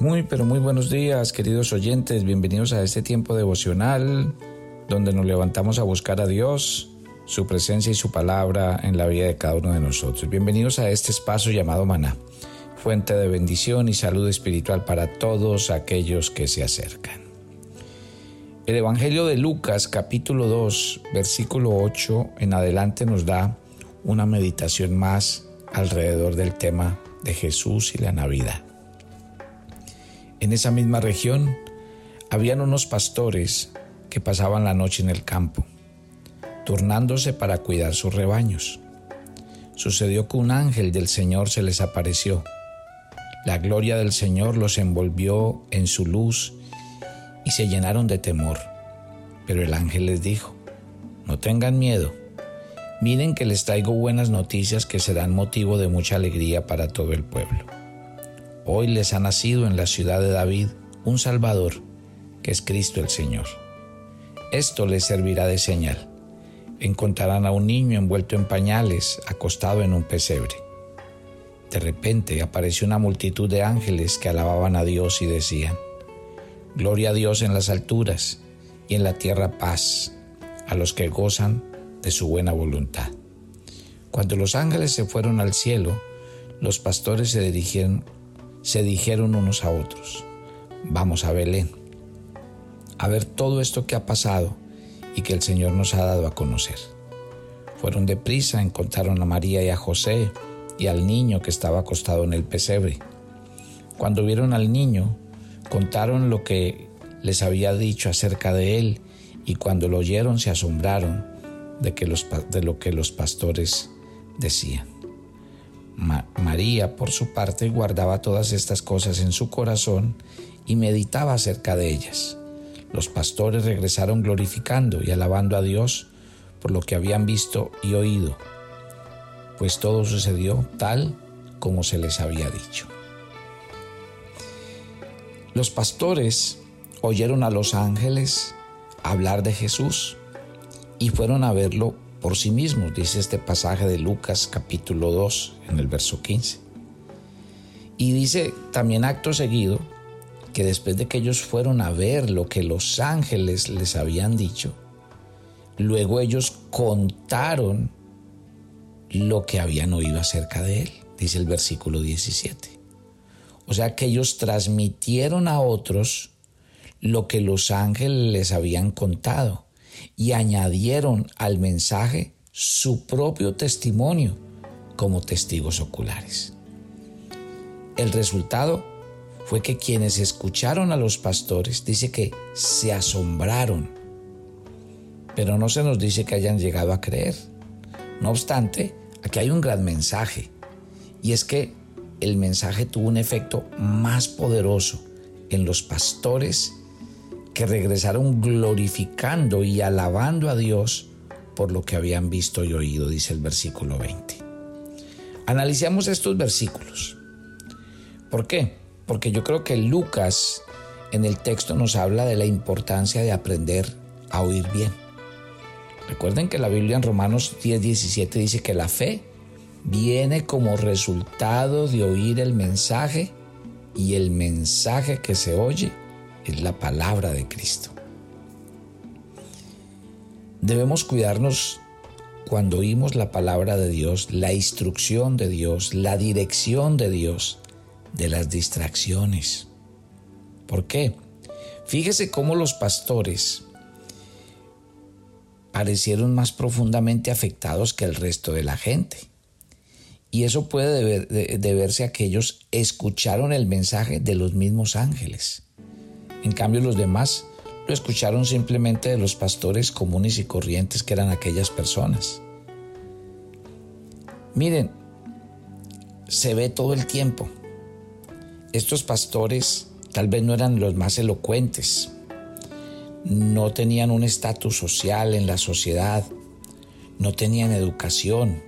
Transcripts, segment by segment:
Muy, pero muy buenos días, queridos oyentes. Bienvenidos a este tiempo devocional donde nos levantamos a buscar a Dios, su presencia y su palabra en la vida de cada uno de nosotros. Bienvenidos a este espacio llamado Maná, fuente de bendición y salud espiritual para todos aquellos que se acercan. El Evangelio de Lucas capítulo 2, versículo 8 en adelante nos da una meditación más alrededor del tema de Jesús y la Navidad. En esa misma región habían unos pastores que pasaban la noche en el campo, turnándose para cuidar sus rebaños. Sucedió que un ángel del Señor se les apareció. La gloria del Señor los envolvió en su luz y se llenaron de temor. Pero el ángel les dijo, no tengan miedo, miren que les traigo buenas noticias que serán motivo de mucha alegría para todo el pueblo. Hoy les ha nacido en la ciudad de David un Salvador, que es Cristo el Señor. Esto les servirá de señal. Encontrarán a un niño envuelto en pañales, acostado en un pesebre. De repente apareció una multitud de ángeles que alababan a Dios y decían, Gloria a Dios en las alturas y en la tierra paz a los que gozan de su buena voluntad. Cuando los ángeles se fueron al cielo, los pastores se dirigieron se dijeron unos a otros, vamos a Belén, a ver todo esto que ha pasado y que el Señor nos ha dado a conocer. Fueron deprisa, encontraron a María y a José y al niño que estaba acostado en el pesebre. Cuando vieron al niño, contaron lo que les había dicho acerca de él y cuando lo oyeron se asombraron de, que de lo que los pastores decían. María, por su parte, guardaba todas estas cosas en su corazón y meditaba acerca de ellas. Los pastores regresaron glorificando y alabando a Dios por lo que habían visto y oído, pues todo sucedió tal como se les había dicho. Los pastores oyeron a los ángeles hablar de Jesús y fueron a verlo por sí mismos, dice este pasaje de Lucas capítulo 2 en el verso 15. Y dice también acto seguido que después de que ellos fueron a ver lo que los ángeles les habían dicho, luego ellos contaron lo que habían oído acerca de él, dice el versículo 17. O sea que ellos transmitieron a otros lo que los ángeles les habían contado y añadieron al mensaje su propio testimonio como testigos oculares. El resultado fue que quienes escucharon a los pastores dice que se asombraron, pero no se nos dice que hayan llegado a creer. No obstante, aquí hay un gran mensaje, y es que el mensaje tuvo un efecto más poderoso en los pastores que regresaron glorificando y alabando a Dios por lo que habían visto y oído, dice el versículo 20. Analicemos estos versículos. ¿Por qué? Porque yo creo que Lucas en el texto nos habla de la importancia de aprender a oír bien. Recuerden que la Biblia en Romanos 10, 17 dice que la fe viene como resultado de oír el mensaje y el mensaje que se oye es la palabra de Cristo. Debemos cuidarnos cuando oímos la palabra de Dios, la instrucción de Dios, la dirección de Dios, de las distracciones. ¿Por qué? Fíjese cómo los pastores parecieron más profundamente afectados que el resto de la gente. Y eso puede deberse a que ellos escucharon el mensaje de los mismos ángeles. En cambio los demás lo escucharon simplemente de los pastores comunes y corrientes que eran aquellas personas. Miren, se ve todo el tiempo. Estos pastores tal vez no eran los más elocuentes, no tenían un estatus social en la sociedad, no tenían educación,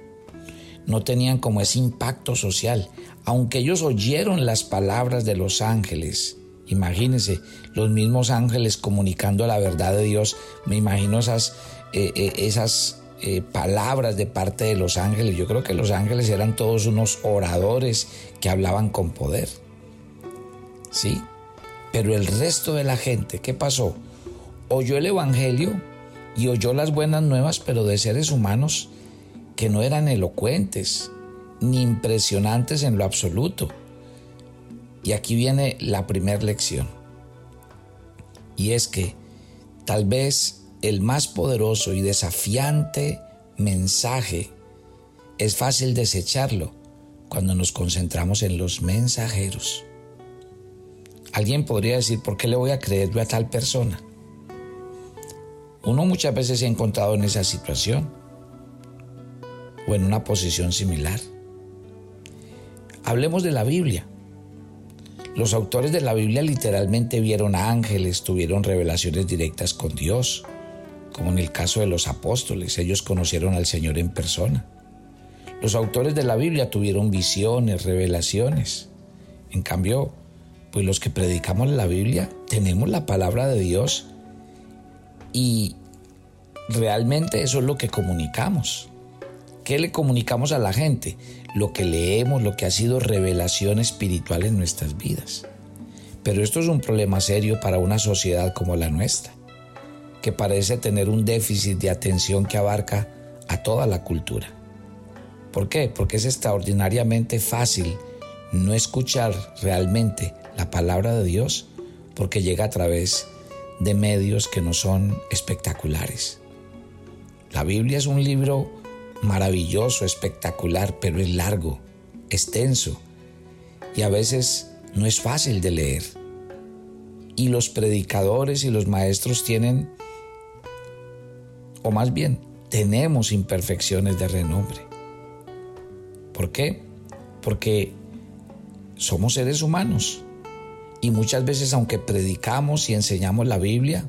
no tenían como ese impacto social, aunque ellos oyeron las palabras de los ángeles Imagínense, los mismos ángeles comunicando la verdad de Dios. Me imagino esas, eh, eh, esas eh, palabras de parte de los ángeles. Yo creo que los ángeles eran todos unos oradores que hablaban con poder. ¿sí? Pero el resto de la gente, ¿qué pasó? Oyó el Evangelio y oyó las buenas nuevas, pero de seres humanos que no eran elocuentes ni impresionantes en lo absoluto. Y aquí viene la primera lección. Y es que tal vez el más poderoso y desafiante mensaje es fácil desecharlo cuando nos concentramos en los mensajeros. Alguien podría decir, ¿por qué le voy a creerle a tal persona? Uno muchas veces se ha encontrado en esa situación o en una posición similar. Hablemos de la Biblia. Los autores de la Biblia literalmente vieron ángeles, tuvieron revelaciones directas con Dios, como en el caso de los apóstoles, ellos conocieron al Señor en persona. Los autores de la Biblia tuvieron visiones, revelaciones. En cambio, pues los que predicamos la Biblia tenemos la palabra de Dios y realmente eso es lo que comunicamos. ¿Qué le comunicamos a la gente? Lo que leemos, lo que ha sido revelación espiritual en nuestras vidas. Pero esto es un problema serio para una sociedad como la nuestra, que parece tener un déficit de atención que abarca a toda la cultura. ¿Por qué? Porque es extraordinariamente fácil no escuchar realmente la palabra de Dios porque llega a través de medios que no son espectaculares. La Biblia es un libro maravilloso, espectacular, pero es largo, extenso y a veces no es fácil de leer. Y los predicadores y los maestros tienen, o más bien, tenemos imperfecciones de renombre. ¿Por qué? Porque somos seres humanos y muchas veces aunque predicamos y enseñamos la Biblia,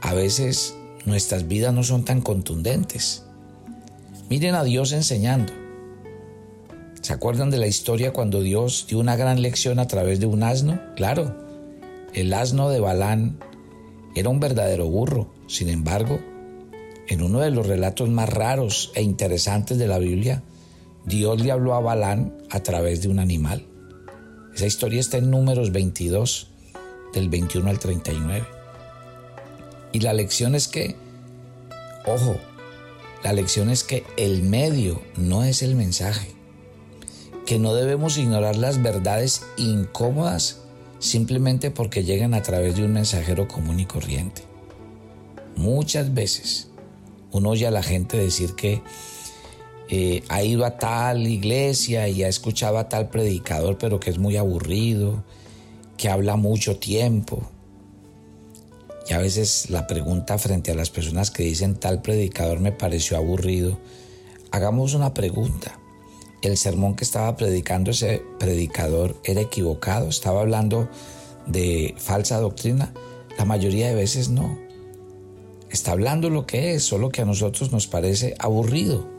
a veces nuestras vidas no son tan contundentes. Miren a Dios enseñando. ¿Se acuerdan de la historia cuando Dios dio una gran lección a través de un asno? Claro, el asno de Balán era un verdadero burro. Sin embargo, en uno de los relatos más raros e interesantes de la Biblia, Dios le habló a Balán a través de un animal. Esa historia está en números 22, del 21 al 39. Y la lección es que, ojo, la lección es que el medio no es el mensaje, que no debemos ignorar las verdades incómodas simplemente porque llegan a través de un mensajero común y corriente. Muchas veces uno oye a la gente decir que eh, ha ido a tal iglesia y ha escuchado a tal predicador, pero que es muy aburrido, que habla mucho tiempo. Y a veces la pregunta frente a las personas que dicen tal predicador me pareció aburrido, hagamos una pregunta. ¿El sermón que estaba predicando ese predicador era equivocado? ¿Estaba hablando de falsa doctrina? La mayoría de veces no. Está hablando lo que es, solo que a nosotros nos parece aburrido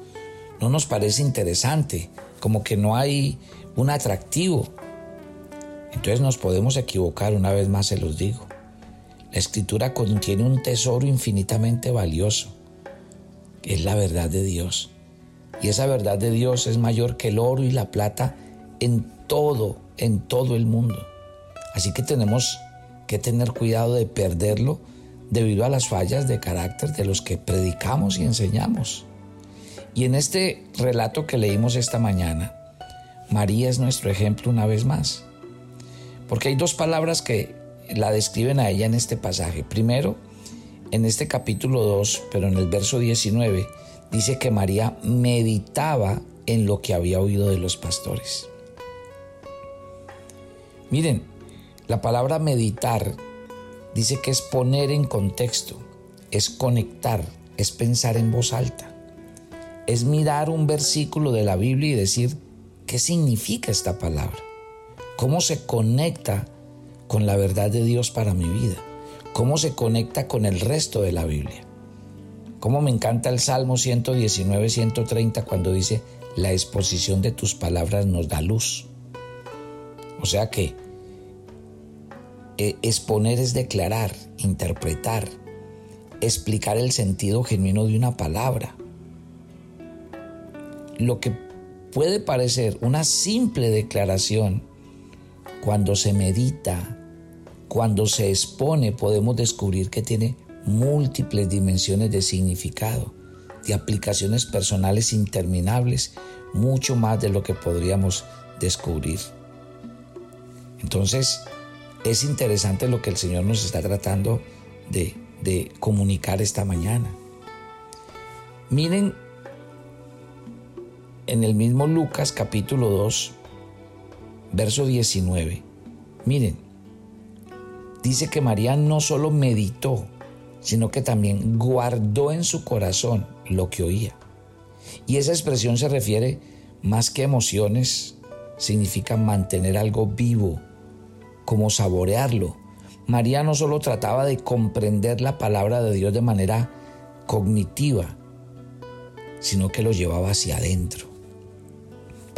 no nos parece interesante, como que no hay un atractivo. Entonces nos podemos equivocar, una vez más se los digo. La escritura contiene un tesoro infinitamente valioso, que es la verdad de Dios. Y esa verdad de Dios es mayor que el oro y la plata en todo, en todo el mundo. Así que tenemos que tener cuidado de perderlo debido a las fallas de carácter de los que predicamos y enseñamos. Y en este relato que leímos esta mañana, María es nuestro ejemplo una vez más. Porque hay dos palabras que la describen a ella en este pasaje. Primero, en este capítulo 2, pero en el verso 19, dice que María meditaba en lo que había oído de los pastores. Miren, la palabra meditar dice que es poner en contexto, es conectar, es pensar en voz alta es mirar un versículo de la Biblia y decir, ¿qué significa esta palabra? ¿Cómo se conecta con la verdad de Dios para mi vida? ¿Cómo se conecta con el resto de la Biblia? ¿Cómo me encanta el Salmo 119, 130 cuando dice, la exposición de tus palabras nos da luz? O sea que eh, exponer es declarar, interpretar, explicar el sentido genuino de una palabra lo que puede parecer una simple declaración cuando se medita, cuando se expone, podemos descubrir que tiene múltiples dimensiones de significado, de aplicaciones personales interminables, mucho más de lo que podríamos descubrir. Entonces, es interesante lo que el Señor nos está tratando de, de comunicar esta mañana. Miren en el mismo Lucas capítulo 2, verso 19. Miren, dice que María no solo meditó, sino que también guardó en su corazón lo que oía. Y esa expresión se refiere más que emociones, significa mantener algo vivo, como saborearlo. María no solo trataba de comprender la palabra de Dios de manera cognitiva, sino que lo llevaba hacia adentro,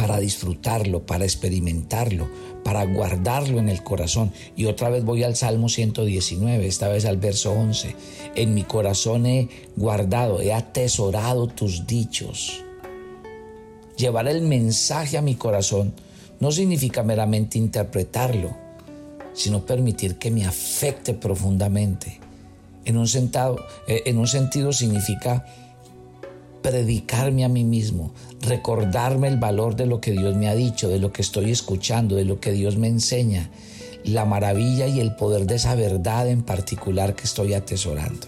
para disfrutarlo, para experimentarlo, para guardarlo en el corazón. Y otra vez voy al Salmo 119, esta vez al verso 11. En mi corazón he guardado, he atesorado tus dichos. Llevar el mensaje a mi corazón no significa meramente interpretarlo, sino permitir que me afecte profundamente. En un, sentado, eh, en un sentido significa predicarme a mí mismo, recordarme el valor de lo que Dios me ha dicho, de lo que estoy escuchando, de lo que Dios me enseña, la maravilla y el poder de esa verdad en particular que estoy atesorando.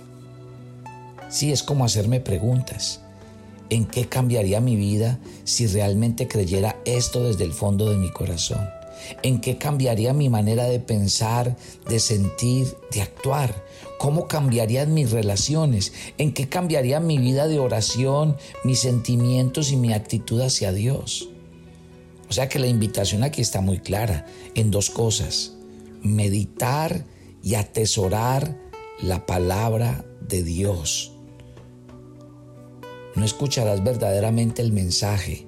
Sí, es como hacerme preguntas. ¿En qué cambiaría mi vida si realmente creyera esto desde el fondo de mi corazón? ¿En qué cambiaría mi manera de pensar, de sentir, de actuar? ¿Cómo cambiarían mis relaciones? ¿En qué cambiaría mi vida de oración, mis sentimientos y mi actitud hacia Dios? O sea que la invitación aquí está muy clara en dos cosas. Meditar y atesorar la palabra de Dios. No escucharás verdaderamente el mensaje.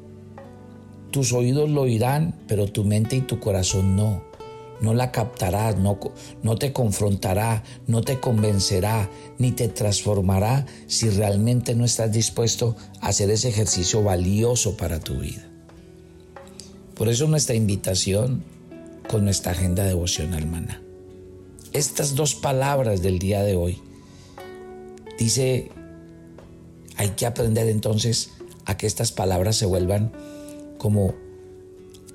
Tus oídos lo oirán, pero tu mente y tu corazón no no la captarás, no, no te confrontará, no te convencerá, ni te transformará si realmente no estás dispuesto a hacer ese ejercicio valioso para tu vida. Por eso nuestra invitación con nuestra agenda devocional, hermana. Estas dos palabras del día de hoy dice, hay que aprender entonces a que estas palabras se vuelvan como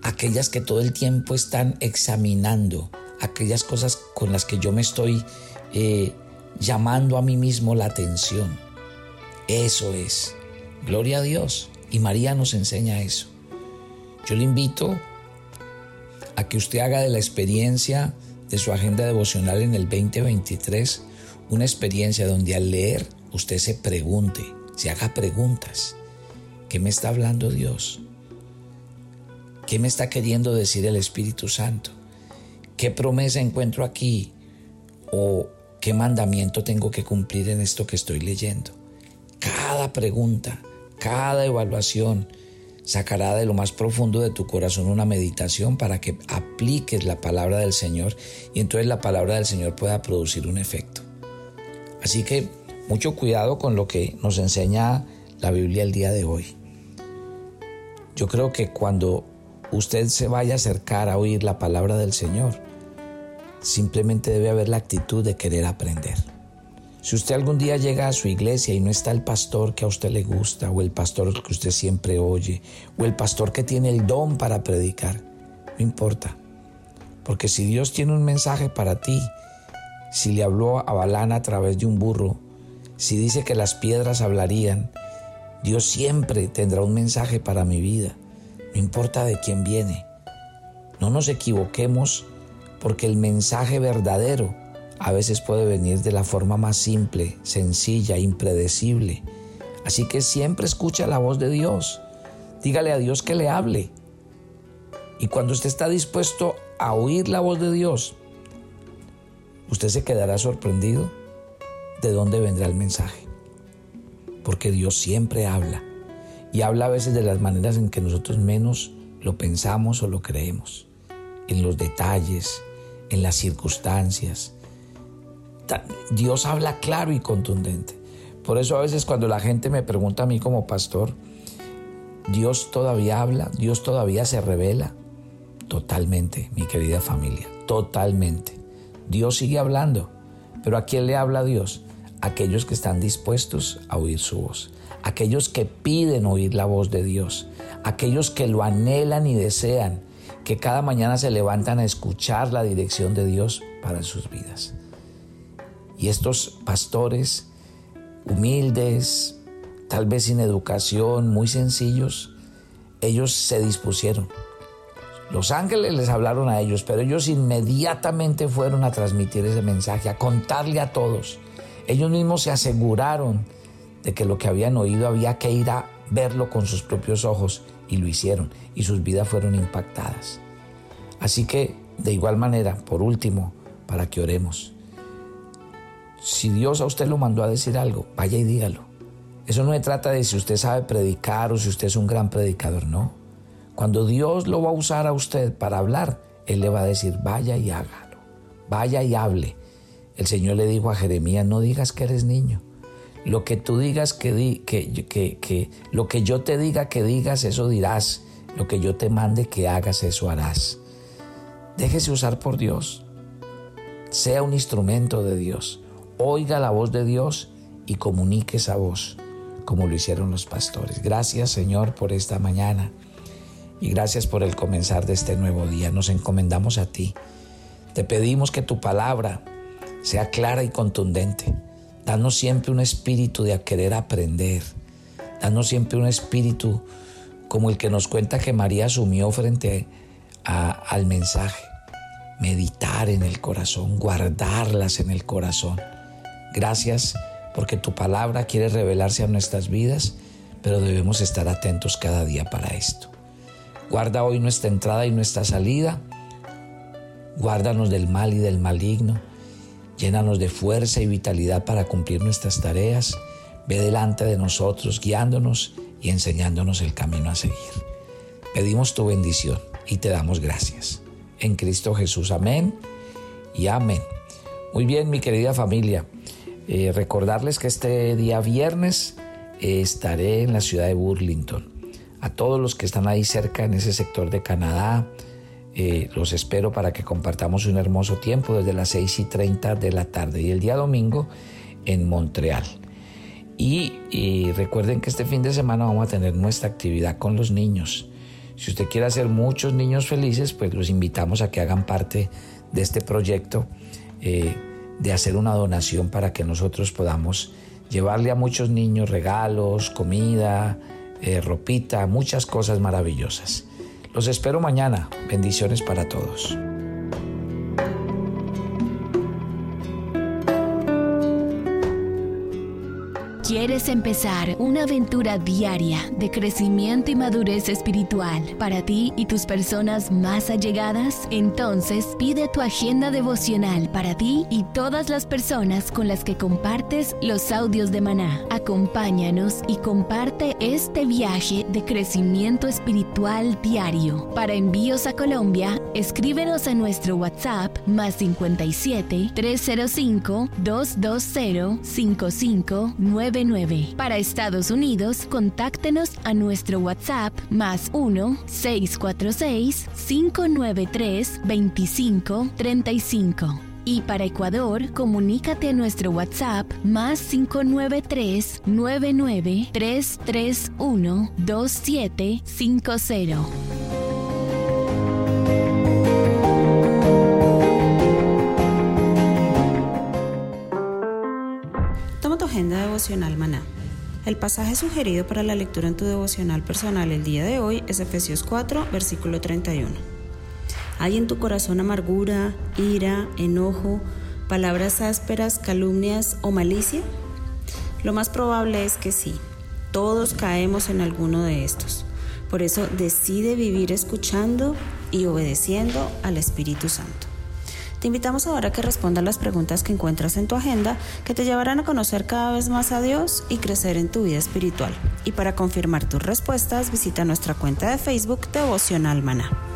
aquellas que todo el tiempo están examinando, aquellas cosas con las que yo me estoy eh, llamando a mí mismo la atención. Eso es. Gloria a Dios. Y María nos enseña eso. Yo le invito a que usted haga de la experiencia de su agenda devocional en el 2023 una experiencia donde al leer usted se pregunte, se haga preguntas. ¿Qué me está hablando Dios? ¿Qué me está queriendo decir el Espíritu Santo? ¿Qué promesa encuentro aquí? ¿O qué mandamiento tengo que cumplir en esto que estoy leyendo? Cada pregunta, cada evaluación sacará de lo más profundo de tu corazón una meditación para que apliques la palabra del Señor y entonces la palabra del Señor pueda producir un efecto. Así que mucho cuidado con lo que nos enseña la Biblia el día de hoy. Yo creo que cuando usted se vaya a acercar a oír la palabra del Señor. Simplemente debe haber la actitud de querer aprender. Si usted algún día llega a su iglesia y no está el pastor que a usted le gusta, o el pastor que usted siempre oye, o el pastor que tiene el don para predicar, no importa. Porque si Dios tiene un mensaje para ti, si le habló a Balán a través de un burro, si dice que las piedras hablarían, Dios siempre tendrá un mensaje para mi vida no importa de quién viene. No nos equivoquemos porque el mensaje verdadero a veces puede venir de la forma más simple, sencilla, impredecible. Así que siempre escucha la voz de Dios. Dígale a Dios que le hable. Y cuando usted está dispuesto a oír la voz de Dios, usted se quedará sorprendido de dónde vendrá el mensaje. Porque Dios siempre habla y habla a veces de las maneras en que nosotros menos lo pensamos o lo creemos, en los detalles, en las circunstancias. Dios habla claro y contundente. Por eso a veces cuando la gente me pregunta a mí como pastor, ¿Dios todavía habla? ¿Dios todavía se revela? Totalmente, mi querida familia, totalmente. Dios sigue hablando, pero ¿a quién le habla Dios? Aquellos que están dispuestos a oír su voz, aquellos que piden oír la voz de Dios, aquellos que lo anhelan y desean, que cada mañana se levantan a escuchar la dirección de Dios para sus vidas. Y estos pastores humildes, tal vez sin educación, muy sencillos, ellos se dispusieron. Los ángeles les hablaron a ellos, pero ellos inmediatamente fueron a transmitir ese mensaje, a contarle a todos. Ellos mismos se aseguraron de que lo que habían oído había que ir a verlo con sus propios ojos y lo hicieron y sus vidas fueron impactadas. Así que, de igual manera, por último, para que oremos, si Dios a usted lo mandó a decir algo, vaya y dígalo. Eso no se trata de si usted sabe predicar o si usted es un gran predicador, no. Cuando Dios lo va a usar a usted para hablar, Él le va a decir, vaya y hágalo, vaya y hable. El Señor le dijo a Jeremías, no digas que eres niño. Lo que tú digas que, di, que, que, que, lo que yo te diga que digas, eso dirás. Lo que yo te mande que hagas, eso harás. Déjese usar por Dios. Sea un instrumento de Dios oiga la voz de Dios y comunique esa voz, como lo hicieron los pastores. Gracias Señor por esta mañana y gracias por el comenzar de este nuevo día. Nos encomendamos a ti. Te pedimos que tu palabra sea clara y contundente. Danos siempre un espíritu de querer aprender. Danos siempre un espíritu como el que nos cuenta que María asumió frente al mensaje. Meditar en el corazón, guardarlas en el corazón Gracias porque tu palabra quiere revelarse a nuestras vidas, pero debemos estar atentos cada día para esto. Guarda hoy nuestra entrada y nuestra salida. Guárdanos del mal y del maligno. Llénanos de fuerza y vitalidad para cumplir nuestras tareas. Ve delante de nosotros, guiándonos y enseñándonos el camino a seguir. Pedimos tu bendición y te damos gracias. En Cristo Jesús, amén y amén. Muy bien, mi querida familia. Eh, recordarles que este día viernes eh, estaré en la ciudad de Burlington. A todos los que están ahí cerca en ese sector de Canadá, eh, los espero para que compartamos un hermoso tiempo desde las 6 y 30 de la tarde y el día domingo en Montreal. Y, recuerden que este fin de semana vamos a tener nuestra actividad con los niños. Si usted quiere hacer muchos niños felices, pues los invitamos a que hagan parte de este proyecto de hacer una donación para que nosotros podamos llevarle a muchos niños regalos, comida, eh, ropita, muchas cosas maravillosas. Los espero mañana. Bendiciones para todos. ¿Quieres empezar una aventura diaria de crecimiento y madurez espiritual para ti y tus personas más allegadas? Entonces pide tu agenda devocional para ti y todas las personas con las que compartes los audios de maná. Acompáñanos y comparte este viaje de crecimiento espiritual diario. Para envíos a Colombia, escríbenos a nuestro WhatsApp más 57 305 220 5599 para Estados Unidos, contáctenos a nuestro WhatsApp más 1-646-593-2535. Y para Ecuador, comunícate a nuestro WhatsApp más 593 99 331 2750. El pasaje sugerido para la lectura en tu devocional personal el día de hoy es Efesios 4, versículo 31. ¿Hay en tu corazón amargura, ira, enojo, palabras ásperas, calumnias o malicia? Lo más probable es que sí. Todos caemos en alguno de estos. Por eso decide vivir escuchando y obedeciendo al Espíritu Santo. Te invitamos ahora a que respondas las preguntas que encuentras en tu agenda que te llevarán a conocer cada vez más a Dios y crecer en tu vida espiritual. Y para confirmar tus respuestas, visita nuestra cuenta de Facebook Devocional Maná.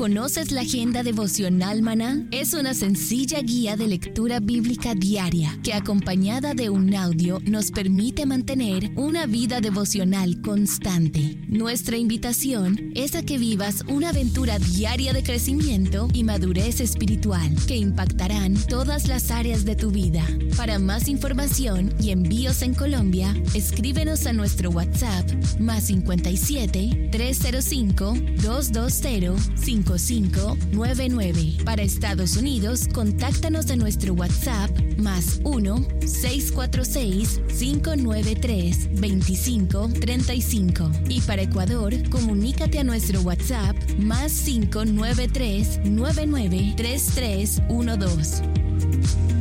¿Conoces la Agenda Devocional Maná? Es una sencilla guía de lectura bíblica diaria que acompañada de un audio nos permite mantener una vida devocional constante. Nuestra invitación es a que vivas una aventura diaria de crecimiento y madurez espiritual que impactarán todas las áreas de tu vida. Para más información y envíos en Colombia, escríbenos a nuestro WhatsApp más 57 305 220 5599. Para Estados Unidos, contáctanos en nuestro WhatsApp más 1-646-593-2535. Y para Ecuador, comunícate a nuestro WhatsApp más 593-993312.